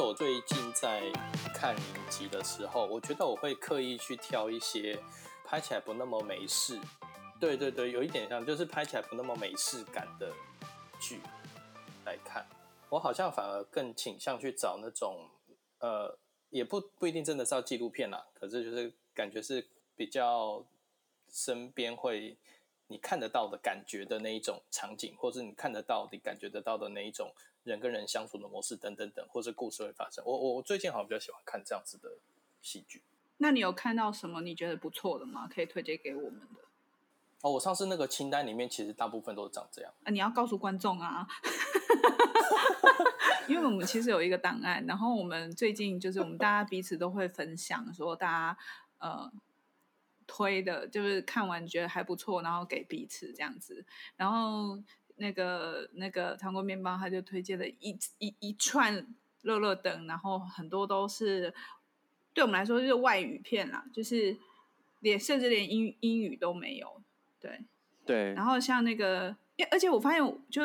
说，我最近在看影集的时候，我觉得我会刻意去挑一些拍起来不那么美式，对对对，有一点像，就是拍起来不那么美式感的剧来看。我好像反而更倾向去找那种，呃，也不不一定真的是要纪录片啦，可是就是感觉是比较身边会你看得到的感觉的那一种场景，或是你看得到、你感觉得到的那一种人跟人相处的模式等等等，或是故事会发生。我我我最近好像比较喜欢看这样子的戏剧。那你有看到什么你觉得不错的吗？可以推荐给我们的？哦，我上次那个清单里面其实大部分都是长这样。啊，你要告诉观众啊。因为我们其实有一个档案，然后我们最近就是我们大家彼此都会分享，说大家呃推的，就是看完觉得还不错，然后给彼此这样子。然后那个那个糖果面包他就推荐了一一一串乐乐等，然后很多都是对我们来说就是外语片啦，就是连甚至连英英语都没有。对对。然后像那个，而且我发现就。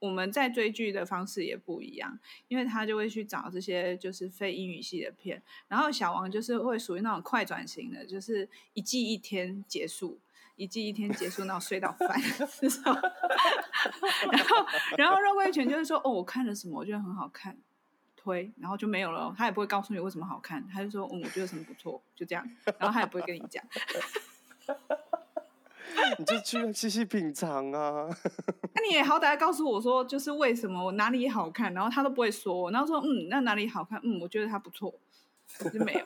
我们在追剧的方式也不一样，因为他就会去找这些就是非英语系的片，然后小王就是会属于那种快转型的，就是一季一天结束，一季一天结束，然后睡到翻，然后然后肉桂犬就是说哦，我看了什么，我觉得很好看，推，然后就没有了，他也不会告诉你为什么好看，他就说嗯，我觉得什么不错，就这样，然后他也不会跟你讲。你就去细细品尝啊！那你也好歹告诉我说，就是为什么我哪里好看，然后他都不会说，然后说嗯，那哪里好看？嗯，我觉得他不错，就没有。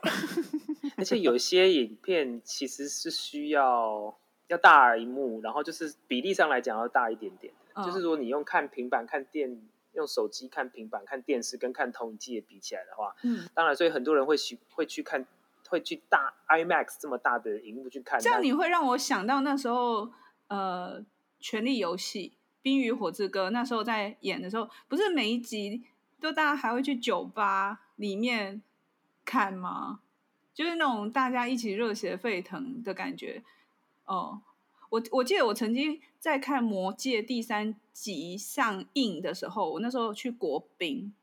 而且有些影片其实是需要要大一幕，然后就是比例上来讲要大一点点。嗯、就是说你用看平板看电，用手机看平板看电视，跟看投影机比起来的话，嗯，当然，所以很多人会去会去看。会去大 IMAX 这么大的荧幕去看，这样你会让我想到那时候，呃，《权力游戏》《冰与火之歌》那时候在演的时候，不是每一集都大家还会去酒吧里面看吗？就是那种大家一起热血沸腾的感觉。哦，我我记得我曾经在看《魔戒》第三集上映的时候，我那时候去国宾，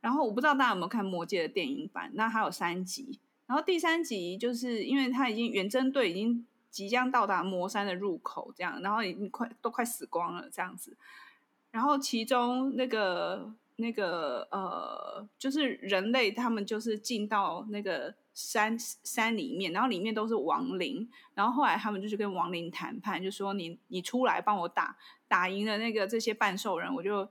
然后我不知道大家有没有看《魔戒》的电影版，那还有三集。然后第三集就是因为他已经远征队已经即将到达魔山的入口，这样，然后已经快都快死光了这样子。然后其中那个那个呃，就是人类他们就是进到那个山山里面，然后里面都是亡灵。然后后来他们就去跟亡灵谈判，就说你你出来帮我打打赢了那个这些半兽人，我就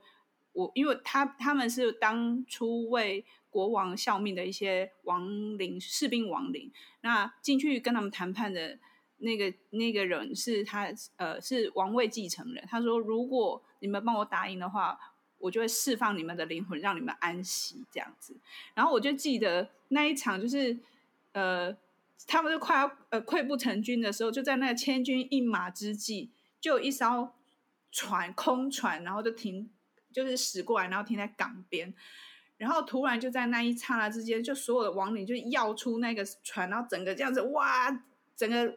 我因为他他们是当初为。国王效命的一些亡灵士兵亡灵，那进去跟他们谈判的那个那个人是他呃是王位继承人。他说：“如果你们帮我打赢的话，我就会释放你们的灵魂，让你们安息。”这样子。然后我就记得那一场，就是呃，他们就快要呃溃不成军的时候，就在那个千军一马之际，就有一艘船空船，然后就停，就是驶过来，然后停在港边。然后突然就在那一刹那之间，就所有的亡灵就要出那个船，然后整个这样子哇，整个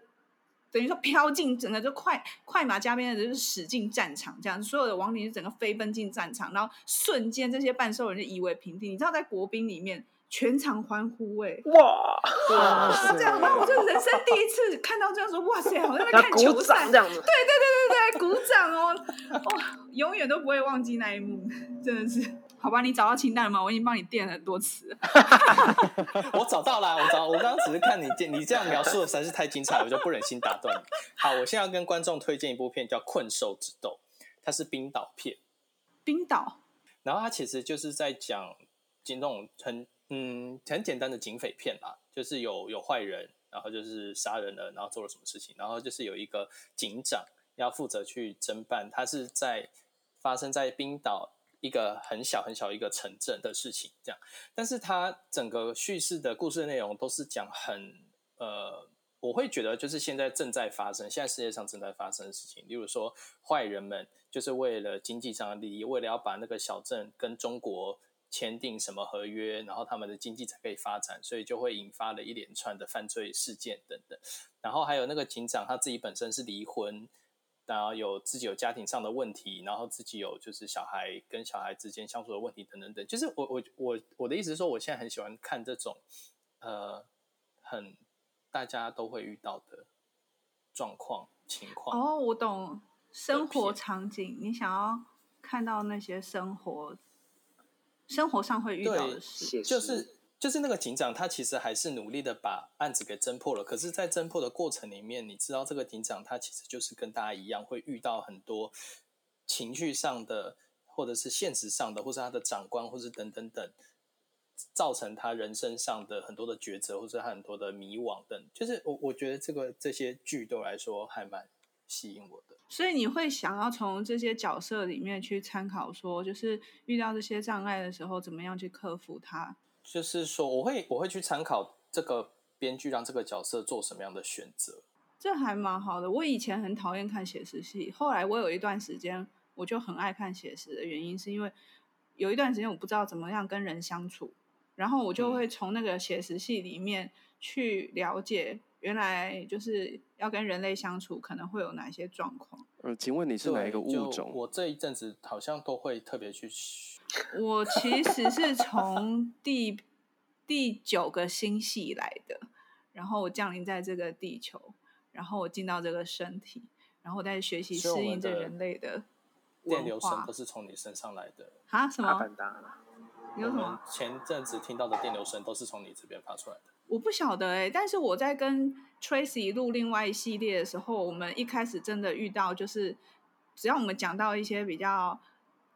等于说飘进，整个就快快马加鞭的就是驶进战场，这样所有的亡灵就整个飞奔进战场，然后瞬间这些半兽人就夷为平地。你知道在国兵里面全场欢呼哎、欸，哇哇，这样，然后我就人生第一次看到这样说，哇塞，好像在看球赛这样子，对对对对对，鼓掌哦，哇，永远都不会忘记那一幕，真的是。好吧，你找到清单了吗？我已经帮你垫了很多次。我找到了，我找，我刚刚只是看你这你这样描述的实在是太精彩了，我就不忍心打断你。好，我现在要跟观众推荐一部片，叫《困兽之斗》，它是冰岛片。冰岛。然后它其实就是在讲那种很嗯很简单的警匪片啦，就是有有坏人，然后就是杀人了，然后做了什么事情，然后就是有一个警长要负责去侦办，他是在发生在冰岛。一个很小很小一个城镇的事情，这样，但是它整个叙事的故事内容都是讲很呃，我会觉得就是现在正在发生，现在世界上正在发生的事情，例如说坏人们就是为了经济上的利益，为了要把那个小镇跟中国签订什么合约，然后他们的经济才可以发展，所以就会引发了一连串的犯罪事件等等。然后还有那个警长他自己本身是离婚然后有自己有家庭上的问题，然后自己有就是小孩跟小孩之间相处的问题等等等。就是我我我我的意思是说，我现在很喜欢看这种呃很大家都会遇到的状况情况。哦，我懂，生活场景，你想要看到那些生活生活上会遇到的事，就是。就是那个警长，他其实还是努力的把案子给侦破了。可是，在侦破的过程里面，你知道这个警长他其实就是跟大家一样，会遇到很多情绪上的，或者是现实上的，或是他的长官，或是等等等，造成他人生上的很多的抉择，或者他很多的迷惘等。就是我我觉得这个这些剧对我来说还蛮吸引我的。所以你会想要从这些角色里面去参考，说就是遇到这些障碍的时候，怎么样去克服它。就是说，我会我会去参考这个编剧让这个角色做什么样的选择，这还蛮好的。我以前很讨厌看写实戏，后来我有一段时间我就很爱看写实的原因，是因为有一段时间我不知道怎么样跟人相处，然后我就会从那个写实戏里面去了解，原来就是要跟人类相处可能会有哪些状况。呃，请问你是哪一个物种？我这一阵子好像都会特别去。我其实是从第第九个星系来的，然后我降临在这个地球，然后我进到这个身体，然后我在学习适应这人类的 电流声都是从你身上来的啊？什么？有什么？前阵子听到的电流声都是从你这边发出来的？我不晓得哎、欸，但是我在跟 Tracy 录另外一系列的时候，我们一开始真的遇到，就是只要我们讲到一些比较。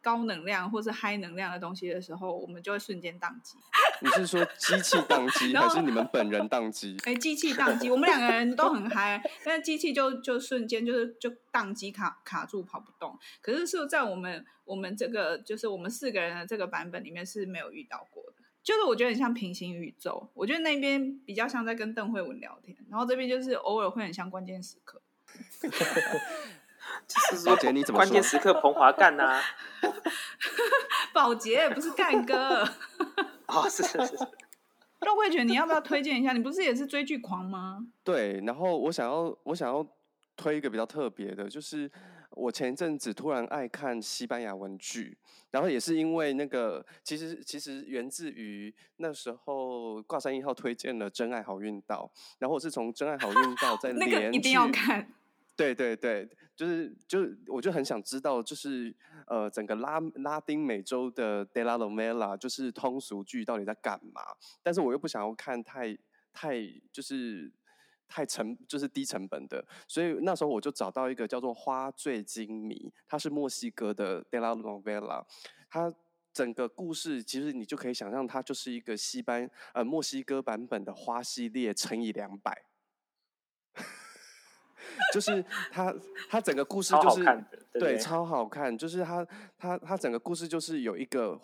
高能量或是 high 能量的东西的时候，我们就会瞬间宕机。你是说机器宕机，还是你们本人宕机？哎，机器宕机，我们两个人都很嗨，但是机器就就瞬间就是就宕机卡卡住跑不动。可是是在我们我们这个就是我们四个人的这个版本里面是没有遇到过的。就是我觉得很像平行宇宙，我觉得那边比较像在跟邓慧文聊天，然后这边就是偶尔会很像关键时刻。就是说，姐你怎么说？关键时刻彭华干呐？宝杰不是干哥。哦，是是是。肉桂犬，你要不要推荐一下？你不是也是追剧狂吗？对，然后我想要我想要推一个比较特别的，就是我前一阵子突然爱看西班牙文剧，然后也是因为那个，其实其实源自于那时候挂山一号推荐了《真爱好运道》，然后我是从《真爱好运道》再连 那个一定要看。对对对，就是就我就很想知道，就是呃，整个拉拉丁美洲的 telenovela 就是通俗剧到底在干嘛？但是我又不想要看太太就是太成就是低成本的，所以那时候我就找到一个叫做《花醉金迷》，它是墨西哥的 telenovela，它整个故事其实你就可以想象，它就是一个西班呃墨西哥版本的花系列乘以两百。就是它它整个故事就是对，对，超好看。就是它它它整个故事就是有一个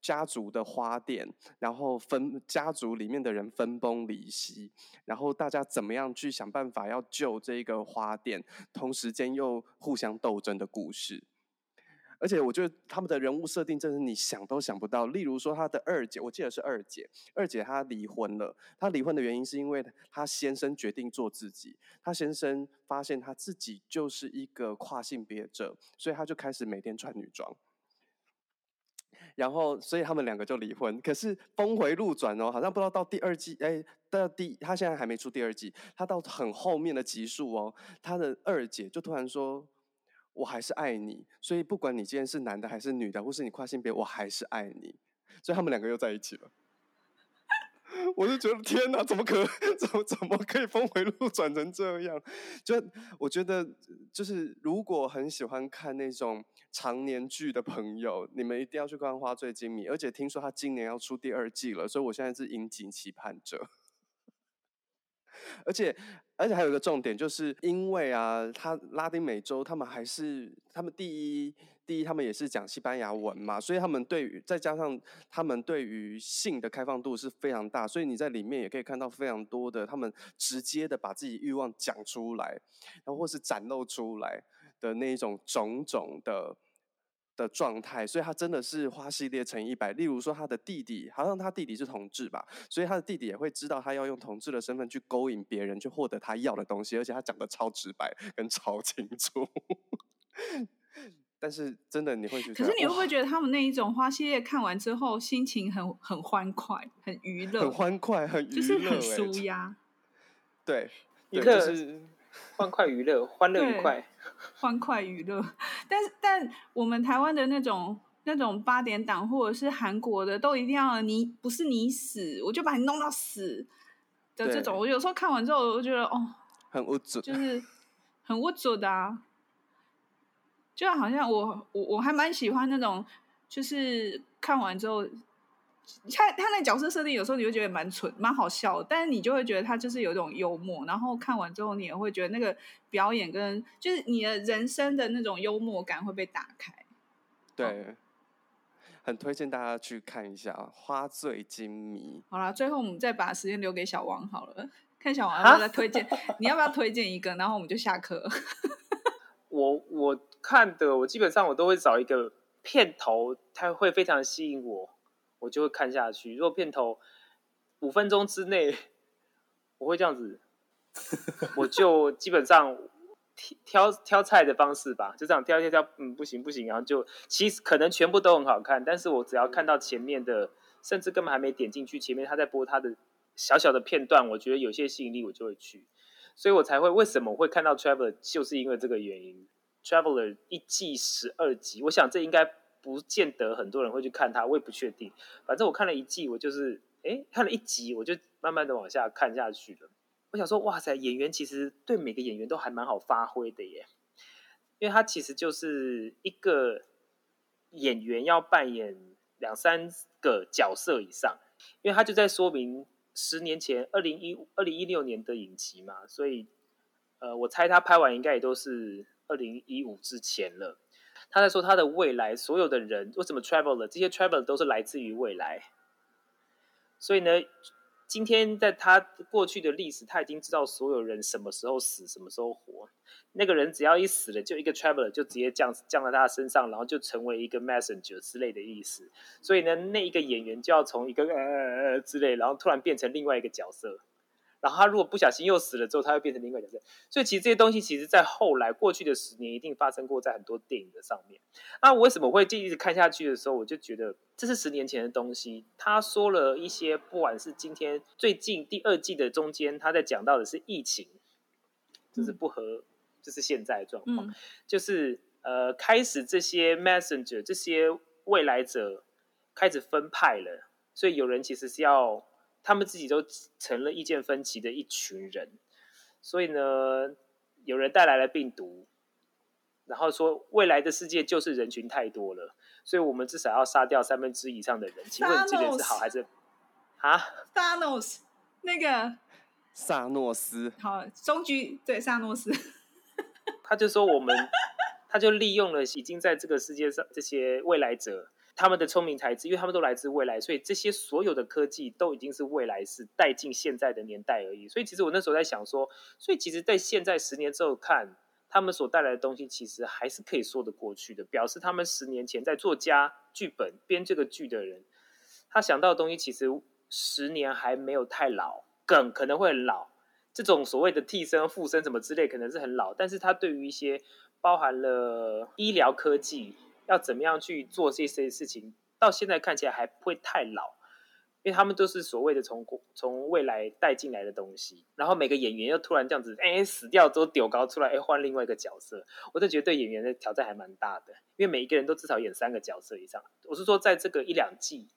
家族的花店，然后分家族里面的人分崩离析，然后大家怎么样去想办法要救这个花店，同时间又互相斗争的故事。而且我觉得他们的人物设定真是你想都想不到。例如说，他的二姐，我记得是二姐，二姐她离婚了。她离婚的原因是因为她先生决定做自己。她先生发现他自己就是一个跨性别者，所以他就开始每天穿女装。然后，所以他们两个就离婚。可是峰回路转哦，好像不知道到第二季，哎，到第他现在还没出第二季，他到很后面的集数哦，他的二姐就突然说。我还是爱你，所以不管你今天是男的还是女的，或是你跨性别，我还是爱你。所以他们两个又在一起了。我就觉得天哪，怎么可怎么怎么可以峰回路转成这样？就我觉得，就是如果很喜欢看那种长年剧的朋友，你们一定要去看《花醉金迷》，而且听说他今年要出第二季了，所以我现在是引颈期盼着。而且，而且还有一个重点，就是因为啊，他拉丁美洲，他们还是他们第一，第一，他们也是讲西班牙文嘛，所以他们对于再加上他们对于性的开放度是非常大，所以你在里面也可以看到非常多的他们直接的把自己欲望讲出来，然后或是展露出来的那一种种种的。的状态，所以他真的是花系列乘一百。例如说，他的弟弟好像他弟弟是同志吧，所以他的弟弟也会知道他要用同志的身份去勾引别人，去获得他要的东西，而且他讲得超直白跟超清楚。但是真的你会觉得，可是你会不会觉得他们那一种花系列看完之后心情很很欢快、很娱乐、很欢快、很娱乐、欸，就是很舒压？对，娱乐就是欢快娱乐、欢乐愉快、欢快娱乐。但是，但我们台湾的那种那种八点档，或者是韩国的，都一定要你不是你死，我就把你弄到死的这种。我有时候看完之后，我就觉得哦，很无助，就是很无助的啊。就好像我我我还蛮喜欢那种，就是看完之后，他他那角色设定有时候你会觉得蛮蠢蛮好笑，但是你就会觉得他就是有一种幽默，然后看完之后你也会觉得那个表演跟就是你的人生的那种幽默感会被打开。对，哦、很推荐大家去看一下《花醉金迷》。好了，最后我们再把时间留给小王好了，看小王要不要再推荐，你要不要推荐一个，然后我们就下课。我我。看的我基本上我都会找一个片头，它会非常吸引我，我就会看下去。如果片头五分钟之内，我会这样子，我就基本上挑挑菜的方式吧，就这样挑挑挑，嗯，不行不行，然后就其实可能全部都很好看，但是我只要看到前面的，甚至根本还没点进去，前面他在播他的小小的片段，我觉得有些吸引力，我就会去，所以我才会为什么会看到 Traveler，就是因为这个原因。Traveler 一季十二集，我想这应该不见得很多人会去看它，我也不确定。反正我看了一季，我就是哎看了一集，我就慢慢的往下看下去了。我想说，哇塞，演员其实对每个演员都还蛮好发挥的耶，因为他其实就是一个演员要扮演两三个角色以上，因为他就在说明十年前二零一二零一六年的影集嘛，所以呃，我猜他拍完应该也都是。二零一五之前了，他在说他的未来，所有的人为什么 traveler？这些 traveler 都是来自于未来，所以呢，今天在他过去的历史，他已经知道所有人什么时候死，什么时候活。那个人只要一死了，就一个 traveler 就直接降降在他身上，然后就成为一个 messenger 之类的意思。所以呢，那一个演员就要从一个呃呃之类，然后突然变成另外一个角色。然后他如果不小心又死了之后，他会变成另外一个角色。所以其实这些东西，其实在后来过去的十年，一定发生过在很多电影的上面。那我为什么会一直看下去的时候，我就觉得这是十年前的东西。他说了一些，不管是今天最近第二季的中间，他在讲到的是疫情，就是不合，就是现在的状况，嗯、就是呃，开始这些 messenger 这些未来者开始分派了，所以有人其实是要。他们自己都成了意见分歧的一群人，所以呢，有人带来了病毒，然后说未来的世界就是人群太多了，所以我们至少要杀掉三分之一以上的人。请问这个是好还是啊？萨诺斯，那个萨诺斯，好，终局对萨诺斯，他就说我们，他就利用了已经在这个世界上这些未来者。他们的聪明才智，因为他们都来自未来，所以这些所有的科技都已经是未来式带进现在的年代而已。所以其实我那时候在想说，所以其实，在现在十年之后看他们所带来的东西，其实还是可以说得过去的。表示他们十年前在作家剧本编这个剧的人，他想到的东西其实十年还没有太老，梗可能会很老，这种所谓的替身、附身什么之类，可能是很老。但是他对于一些包含了医疗科技。要怎么样去做这些事情？到现在看起来还不会太老，因为他们都是所谓的从从未来带进来的东西。然后每个演员又突然这样子，哎，死掉之后丢高出来，哎，换另外一个角色，我就觉得对演员的挑战还蛮大的。因为每一个人都至少演三个角色以上。我是说，在这个一两季，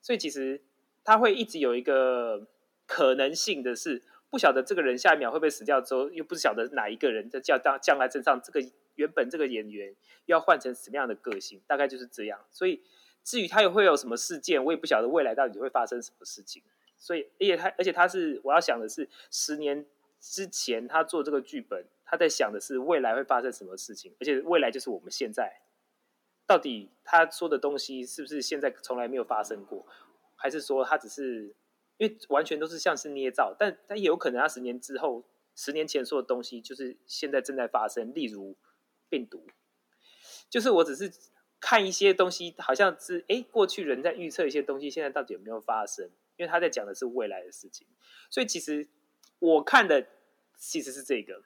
所以其实他会一直有一个可能性的是，不晓得这个人下一秒会不会死掉之后，又不晓得哪一个人在降降降在身上这个。原本这个演员要换成什么样的个性，大概就是这样。所以至于他又会有什么事件，我也不晓得未来到底会发生什么事情。所以，而且他，而且他是我要想的是，十年之前他做这个剧本，他在想的是未来会发生什么事情，而且未来就是我们现在。到底他说的东西是不是现在从来没有发生过，还是说他只是因为完全都是像是捏造？但但也有可能他十年之后，十年前说的东西就是现在正在发生，例如。病毒，就是我只是看一些东西，好像是哎，过去人在预测一些东西，现在到底有没有发生？因为他在讲的是未来的事情，所以其实我看的其实是这个。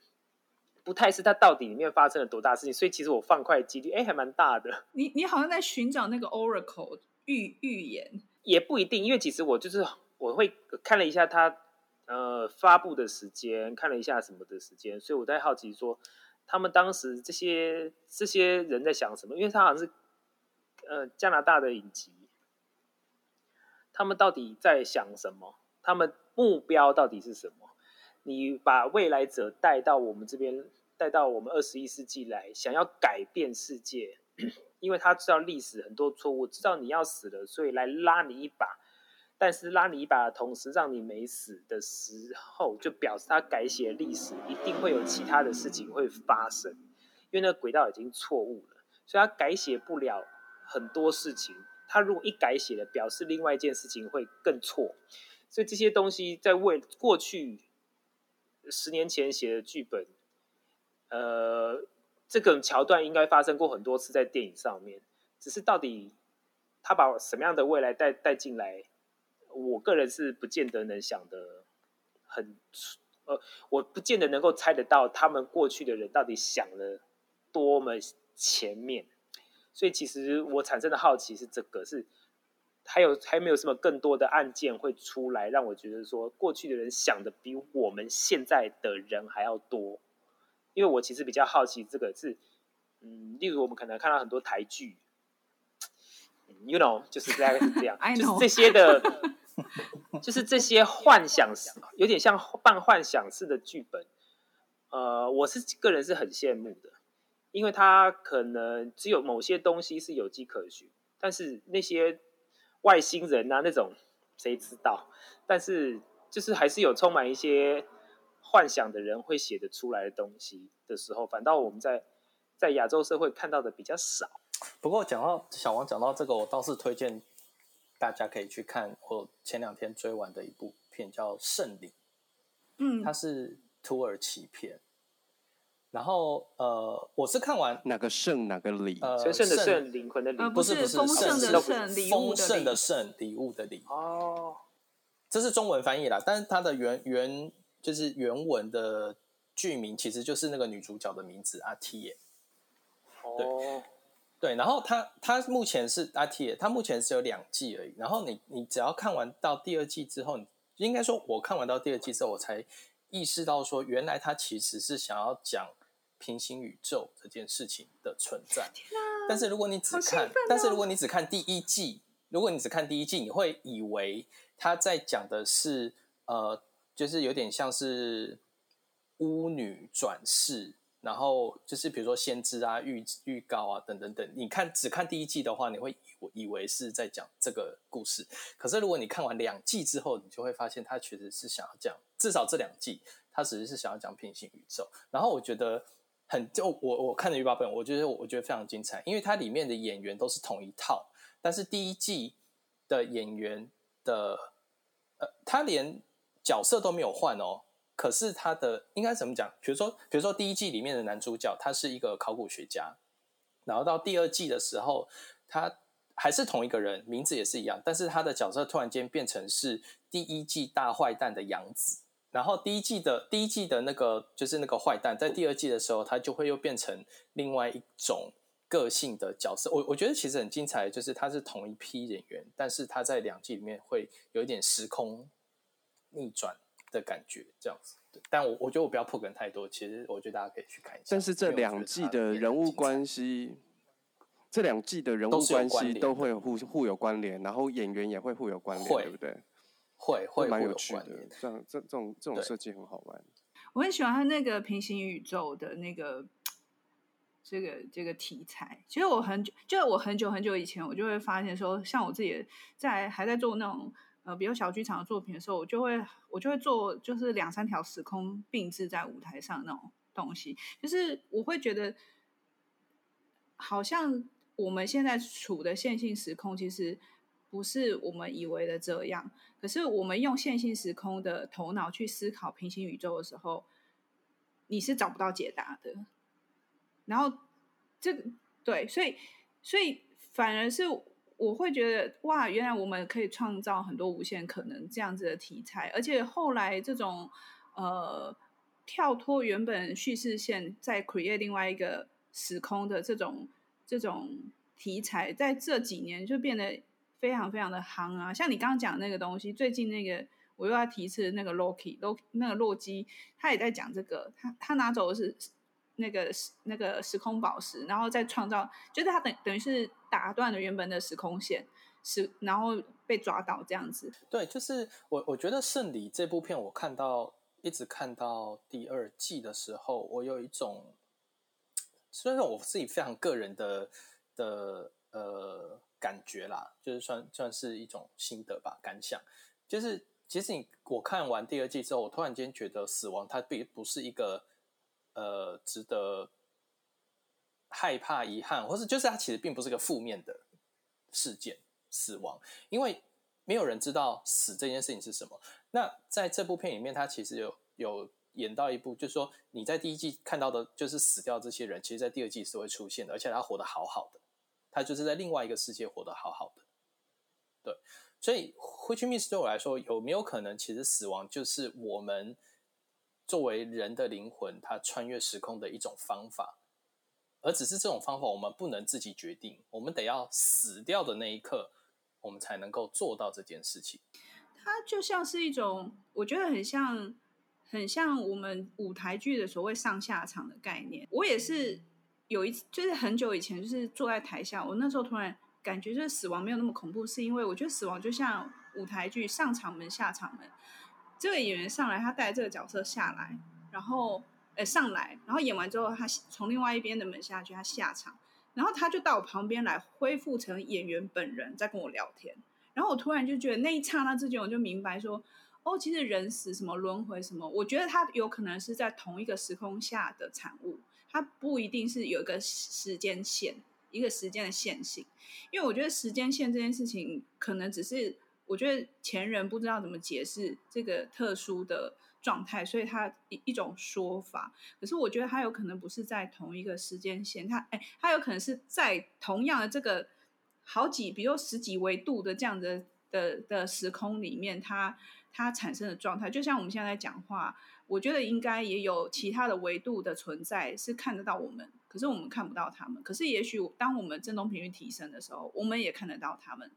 不太是他到底里面发生了多大事情，所以其实我放快几率，哎，还蛮大的。你你好像在寻找那个 Oracle 预预言，也不一定，因为其实我就是我会看了一下他呃发布的时间，看了一下什么的时间，所以我在好奇说，他们当时这些这些人在想什么？因为他好像是呃加拿大的影集，他们到底在想什么？他们目标到底是什么？你把未来者带到我们这边，带到我们二十一世纪来，想要改变世界，因为他知道历史很多错误，知道你要死了，所以来拉你一把。但是拉你一把的同时，让你没死的时候，就表示他改写历史，一定会有其他的事情会发生，因为那个轨道已经错误了，所以他改写不了很多事情。他如果一改写了，表示另外一件事情会更错。所以这些东西在为过去。十年前写的剧本，呃，这个桥段应该发生过很多次在电影上面，只是到底他把什么样的未来带带进来，我个人是不见得能想的很，呃，我不见得能够猜得到他们过去的人到底想了多么前面，所以其实我产生的好奇是这个是。还有还没有什么更多的案件会出来，让我觉得说过去的人想的比我们现在的人还要多。因为我其实比较好奇这个是，嗯，例如我们可能看到很多台剧，you know，就是大概是这样，就是这些的，就是这些幻想，有点像半幻想式的剧本。呃，我是个人是很羡慕的，因为他可能只有某些东西是有迹可循，但是那些。外星人啊，那种谁知道？但是就是还是有充满一些幻想的人会写得出来的东西的时候，反倒我们在在亚洲社会看到的比较少。不过讲到小王讲到这个，我倒是推荐大家可以去看我前两天追完的一部片，叫《圣灵》。嗯，它是土耳其片。然后呃，我是看完哪个圣哪个礼？呃，神圣的圣，灵魂的灵，不是不是丰盛的圣，丰盛的圣，礼物的礼。哦，这是中文翻译啦，但是它的原原就是原文的剧名，其实就是那个女主角的名字阿提耶。对、哦、对，然后他他目前是阿提耶，它目前是有两季而已。然后你你只要看完到第二季之后，应该说我看完到第二季之后，我才意识到说，原来他其实是想要讲。平行宇宙这件事情的存在，啊、但是如果你只看，哦、但是如果你只看第一季，如果你只看第一季，你会以为他在讲的是呃，就是有点像是巫女转世，然后就是比如说先知啊、预预告啊等等等。你看只看第一季的话，你会以以为是在讲这个故事。可是如果你看完两季之后，你就会发现他其实是想要讲，至少这两季他只是是想要讲平行宇宙。然后我觉得。很就我我看的预告片，我觉得我觉得非常精彩，因为它里面的演员都是同一套，但是第一季的演员的呃，他连角色都没有换哦，可是他的应该怎么讲？比如说，比如说第一季里面的男主角他是一个考古学家，然后到第二季的时候，他还是同一个人，名字也是一样，但是他的角色突然间变成是第一季大坏蛋的养子。然后第一季的第一季的那个就是那个坏蛋，在第二季的时候，他就会又变成另外一种个性的角色。我我觉得其实很精彩，就是他是同一批演员，但是他在两季里面会有一点时空逆转的感觉，这样子。但我我觉得我不要破梗太多，其实我觉得大家可以去看一下。但是这两季的人物关系，这两季的人物关系都会互互有关联，然后演员也会互有关联，对不对？会会蛮有趣的，这样这这种这种设计很好玩。我很喜欢他那个平行宇宙的那个这个这个题材。其实我很久，就我很久很久以前，我就会发现说，像我自己在还在做那种呃比如小剧场的作品的时候，我就会我就会做就是两三条时空并置在舞台上那种东西。就是我会觉得，好像我们现在处的线性时空，其实。不是我们以为的这样，可是我们用线性时空的头脑去思考平行宇宙的时候，你是找不到解答的。然后，这个对，所以，所以反而是我会觉得，哇，原来我们可以创造很多无限可能这样子的题材，而且后来这种呃跳脱原本叙事线，再 create 另外一个时空的这种这种题材，在这几年就变得非常非常的夯啊！像你刚刚讲那个东西，最近那个我又要提一次那个 Loki，那个洛基，他也在讲这个，他他拿走的是那个那个时空宝石，然后再创造，就是他等等于是打断了原本的时空线。是，然后被抓到这样子。对，就是我，我觉得《圣礼》这部片，我看到一直看到第二季的时候，我有一种，虽然说我自己非常个人的的呃感觉啦，就是算算是一种心得吧，感想。就是其实你我看完第二季之后，我突然间觉得死亡它并不是一个呃值得害怕、遗憾，或是就是它其实并不是个负面的事件。死亡，因为没有人知道死这件事情是什么。那在这部片里面，他其实有有演到一部，就是说你在第一季看到的，就是死掉这些人，其实，在第二季是会出现的，而且他活得好好的，他就是在另外一个世界活得好好的。对，所以，which means 对我来说，有没有可能，其实死亡就是我们作为人的灵魂，它穿越时空的一种方法，而只是这种方法，我们不能自己决定，我们得要死掉的那一刻。我们才能够做到这件事情。它就像是一种，我觉得很像，很像我们舞台剧的所谓上下场的概念。我也是有一次，就是很久以前，就是坐在台下，我那时候突然感觉，就是死亡没有那么恐怖，是因为我觉得死亡就像舞台剧上场门、下场门。这个演员上来，他带这个角色下来，然后呃上来，然后演完之后，他从另外一边的门下去，他下场。然后他就到我旁边来恢复成演员本人，在跟我聊天。然后我突然就觉得那一刹那之间，我就明白说，哦，其实人死什么轮回什么，我觉得他有可能是在同一个时空下的产物，它不一定是有一个时间线，一个时间的线性。因为我觉得时间线这件事情，可能只是我觉得前人不知道怎么解释这个特殊的。状态，所以它一一种说法，可是我觉得它有可能不是在同一个时间线，它哎，它有可能是在同样的这个好几，比如十几维度的这样的的的时空里面，它它产生的状态，就像我们现在在讲话，我觉得应该也有其他的维度的存在是看得到我们，可是我们看不到他们，可是也许当我们振动频率提升的时候，我们也看得到他们，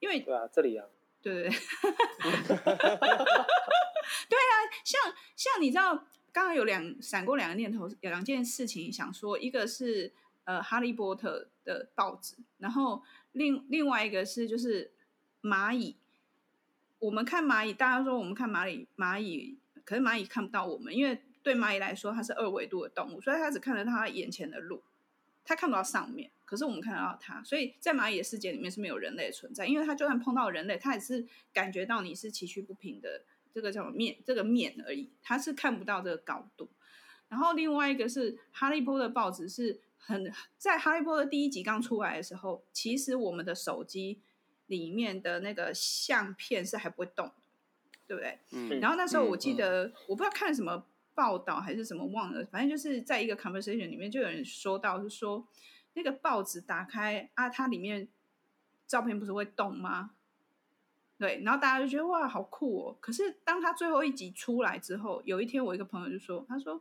因为对啊，这里啊，对对对。对 啊，像像你知道，刚刚有两闪过两个念头，有两件事情想说，一个是呃哈利波特的报纸，然后另另外一个是就是蚂蚁。我们看蚂蚁，大家说我们看蚂蚁，蚂蚁，可是蚂蚁看不到我们，因为对蚂蚁来说它是二维度的动物，所以它只看得到它眼前的路，它看不到上面。可是我们看得到它，所以在蚂蚁的世界里面是没有人类的存在，因为它就算碰到人类，它也是感觉到你是崎岖不平的。这个叫面，这个面而已，他是看不到这个高度。然后另外一个是《哈利波特》报纸，是很在《哈利波特》第一集刚出来的时候，其实我们的手机里面的那个相片是还不会动的，对不对？嗯。然后那时候我记得，嗯、我不知道看什么报道还是什么忘了，反正就是在一个 conversation 里面就有人说到，是说那个报纸打开啊，它里面照片不是会动吗？对，然后大家就觉得哇，好酷哦！可是当他最后一集出来之后，有一天我一个朋友就说：“他说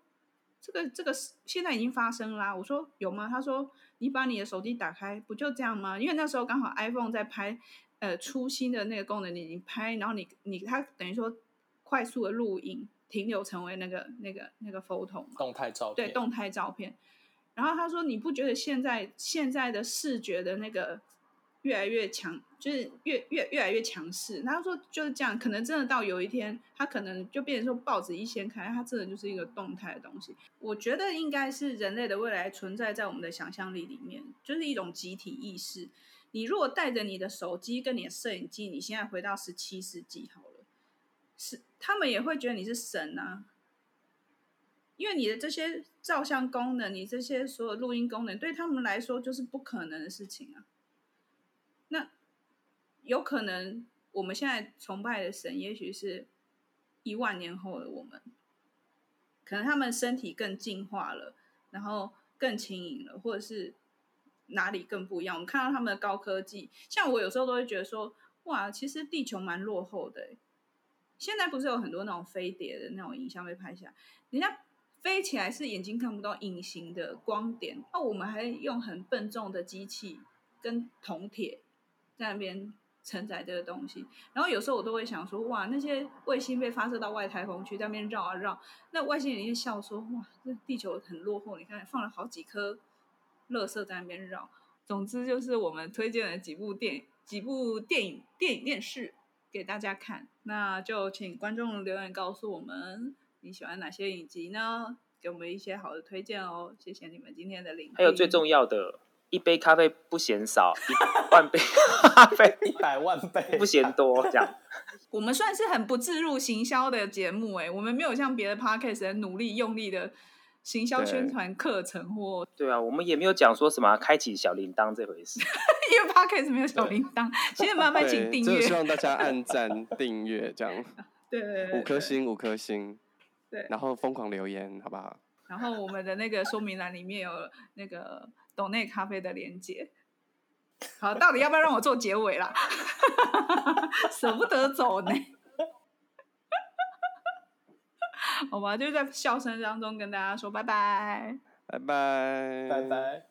这个这个现在已经发生啦。”我说：“有吗？”他说：“你把你的手机打开，不就这样吗？因为那时候刚好 iPhone 在拍，呃，出新的那个功能，你已经拍，然后你你它等于说快速的录影停留成为那个那个那个 photo 嘛，动态照片，对，动态照片。然后他说：你不觉得现在现在的视觉的那个？”越来越强，就是越越越来越强势。他说就是这样，可能真的到有一天，他可能就变成说报纸一掀开，它真的就是一个动态的东西。我觉得应该是人类的未来存在在我们的想象力里面，就是一种集体意识。你如果带着你的手机跟你的摄影机，你现在回到十七世纪好了，是他们也会觉得你是神啊，因为你的这些照相功能，你这些所有录音功能，对他们来说就是不可能的事情啊。那有可能，我们现在崇拜的神，也许是一万年后的我们，可能他们身体更进化了，然后更轻盈了，或者是哪里更不一样。我们看到他们的高科技，像我有时候都会觉得说，哇，其实地球蛮落后的。现在不是有很多那种飞碟的那种影像被拍下，人家飞起来是眼睛看不到隐形的光点，那我们还用很笨重的机器跟铜铁在那边承载这个东西。然后有时候我都会想说，哇，那些卫星被发射到外太空去，在那边绕啊绕，那外星人就笑说，哇，这地球很落后，你看放了好几颗垃圾在那边绕。总之就是我们推荐了几部电、几部电影、电影电视给大家看，那就请观众留言告诉我们你喜欢哪些影集呢？给我们一些好的推荐哦，谢谢你们今天的聆听。还有最重要的，一杯咖啡不嫌少，一万杯 咖啡一百万杯不嫌多，这样。我们算是很不自入行销的节目哎，我们没有像别的 podcast 很努力用力的。行销宣传课程或对啊，我们也没有讲说什么开启小铃铛这回事，因为 Podcast 没有小铃铛，现在慢慢请订阅，就希望大家按赞订阅这样，对，对，对，对，五颗星五颗星，对，然后疯狂留言好不好？然后我们的那个说明栏里面有那个懂内咖啡的连接，好，到底要不要让我做结尾啦？舍不得走呢。好吧，就在笑声当中跟大家说拜拜，拜拜，拜拜。